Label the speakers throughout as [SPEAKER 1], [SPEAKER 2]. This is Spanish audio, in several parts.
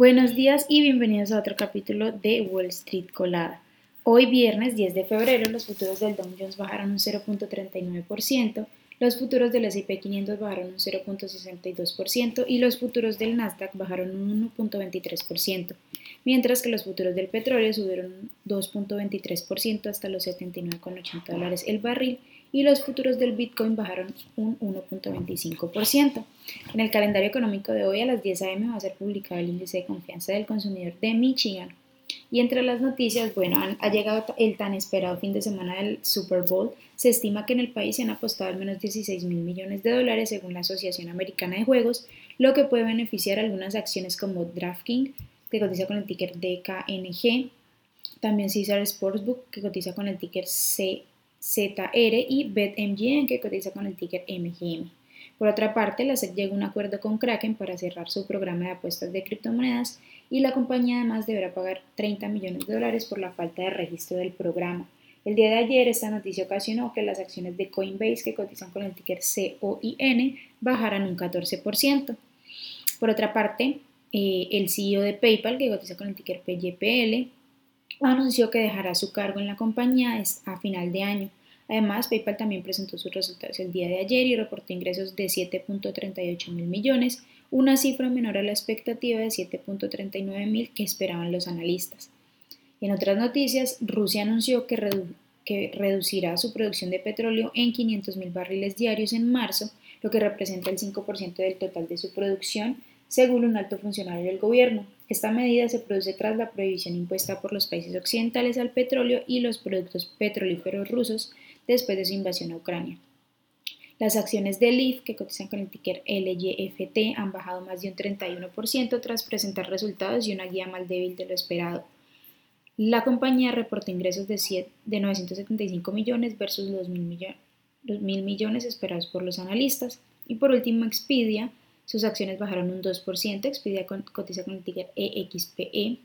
[SPEAKER 1] Buenos días y bienvenidos a otro capítulo de Wall Street Colada. Hoy viernes 10 de febrero los futuros del Dow Jones bajaron un 0.39%, los futuros del S&P 500 bajaron un 0.62% y los futuros del Nasdaq bajaron un 1.23%, mientras que los futuros del petróleo subieron un 2.23% hasta los 79,80 dólares el barril y los futuros del Bitcoin bajaron un 1.25%. En el calendario económico de hoy a las 10 a.m. va a ser publicado el índice de confianza del consumidor de Michigan. Y entre las noticias, bueno, ha llegado el tan esperado fin de semana del Super Bowl. Se estima que en el país se han apostado al menos 16 mil millones de dólares según la Asociación Americana de Juegos, lo que puede beneficiar algunas acciones como DraftKings, que cotiza con el ticker DKNG, también Caesar Sportsbook, que cotiza con el ticker C ZR y BetMGM que cotiza con el ticker MGM. Por otra parte, la SEC llegó a un acuerdo con Kraken para cerrar su programa de apuestas de criptomonedas y la compañía además deberá pagar 30 millones de dólares por la falta de registro del programa. El día de ayer esta noticia ocasionó que las acciones de Coinbase que cotizan con el ticker COIN bajaran un 14%. Por otra parte, eh, el CEO de PayPal que cotiza con el ticker PYPL anunció que dejará su cargo en la compañía a final de año. Además, PayPal también presentó sus resultados el día de ayer y reportó ingresos de 7.38 mil millones, una cifra menor a la expectativa de 7.39 mil que esperaban los analistas. En otras noticias, Rusia anunció que, que reducirá su producción de petróleo en 500 mil barriles diarios en marzo, lo que representa el 5% del total de su producción, según un alto funcionario del gobierno. Esta medida se produce tras la prohibición impuesta por los países occidentales al petróleo y los productos petrolíferos rusos después de su invasión a Ucrania. Las acciones de LIF, que cotizan con el ticker LYFT, han bajado más de un 31% tras presentar resultados y una guía más débil de lo esperado. La compañía reportó ingresos de, de 975 millones versus los los mil millones esperados por los analistas. Y por último, Expedia sus acciones bajaron un 2%, Expedia cotiza con el ticker EXPE.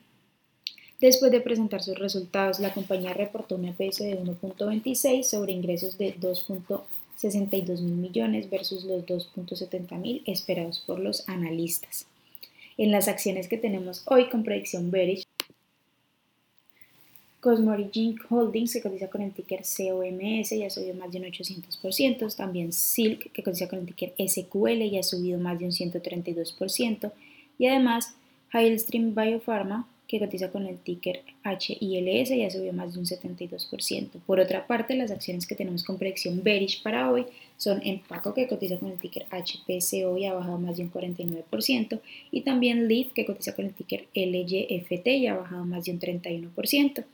[SPEAKER 1] Después de presentar sus resultados, la compañía reportó un EPS de 1.26 sobre ingresos de 2.62 mil millones versus los 2.70 mil esperados por los analistas. En las acciones que tenemos hoy con predicción bearish, Cosmorigin Holdings, que cotiza con el ticker COMS, ya subió más de un 800%. También Silk, que cotiza con el ticker SQL, ya ha subido más de un 132%. Y además, Heilstream Biopharma, que cotiza con el ticker HILS, ya subió más de un 72%. Por otra parte, las acciones que tenemos con predicción bearish para hoy son Empaco, que cotiza con el ticker HPCO y ha bajado más de un 49%, y también Leaf, que cotiza con el ticker LYFT y ha bajado más de un 31%.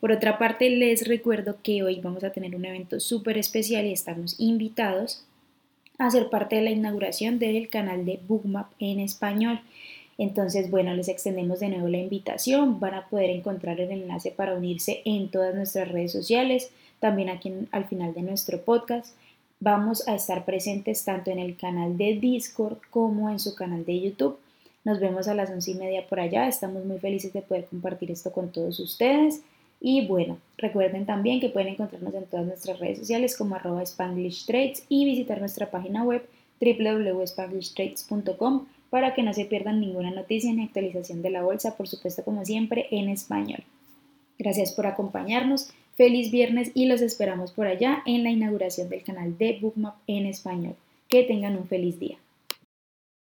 [SPEAKER 1] Por otra parte, les recuerdo que hoy vamos a tener un evento súper especial y estamos invitados a ser parte de la inauguración del canal de Bookmap en español. Entonces, bueno, les extendemos de nuevo la invitación. Van a poder encontrar el enlace para unirse en todas nuestras redes sociales, también aquí al final de nuestro podcast. Vamos a estar presentes tanto en el canal de Discord como en su canal de YouTube. Nos vemos a las once y media por allá. Estamos muy felices de poder compartir esto con todos ustedes. Y bueno, recuerden también que pueden encontrarnos en todas nuestras redes sociales como arroba Spanglish Trades y visitar nuestra página web www.spanglishtrades.com para que no se pierdan ninguna noticia ni actualización de la bolsa, por supuesto como siempre en español. Gracias por acompañarnos, feliz viernes y los esperamos por allá en la inauguración del canal de Bookmap en español. Que tengan un feliz día.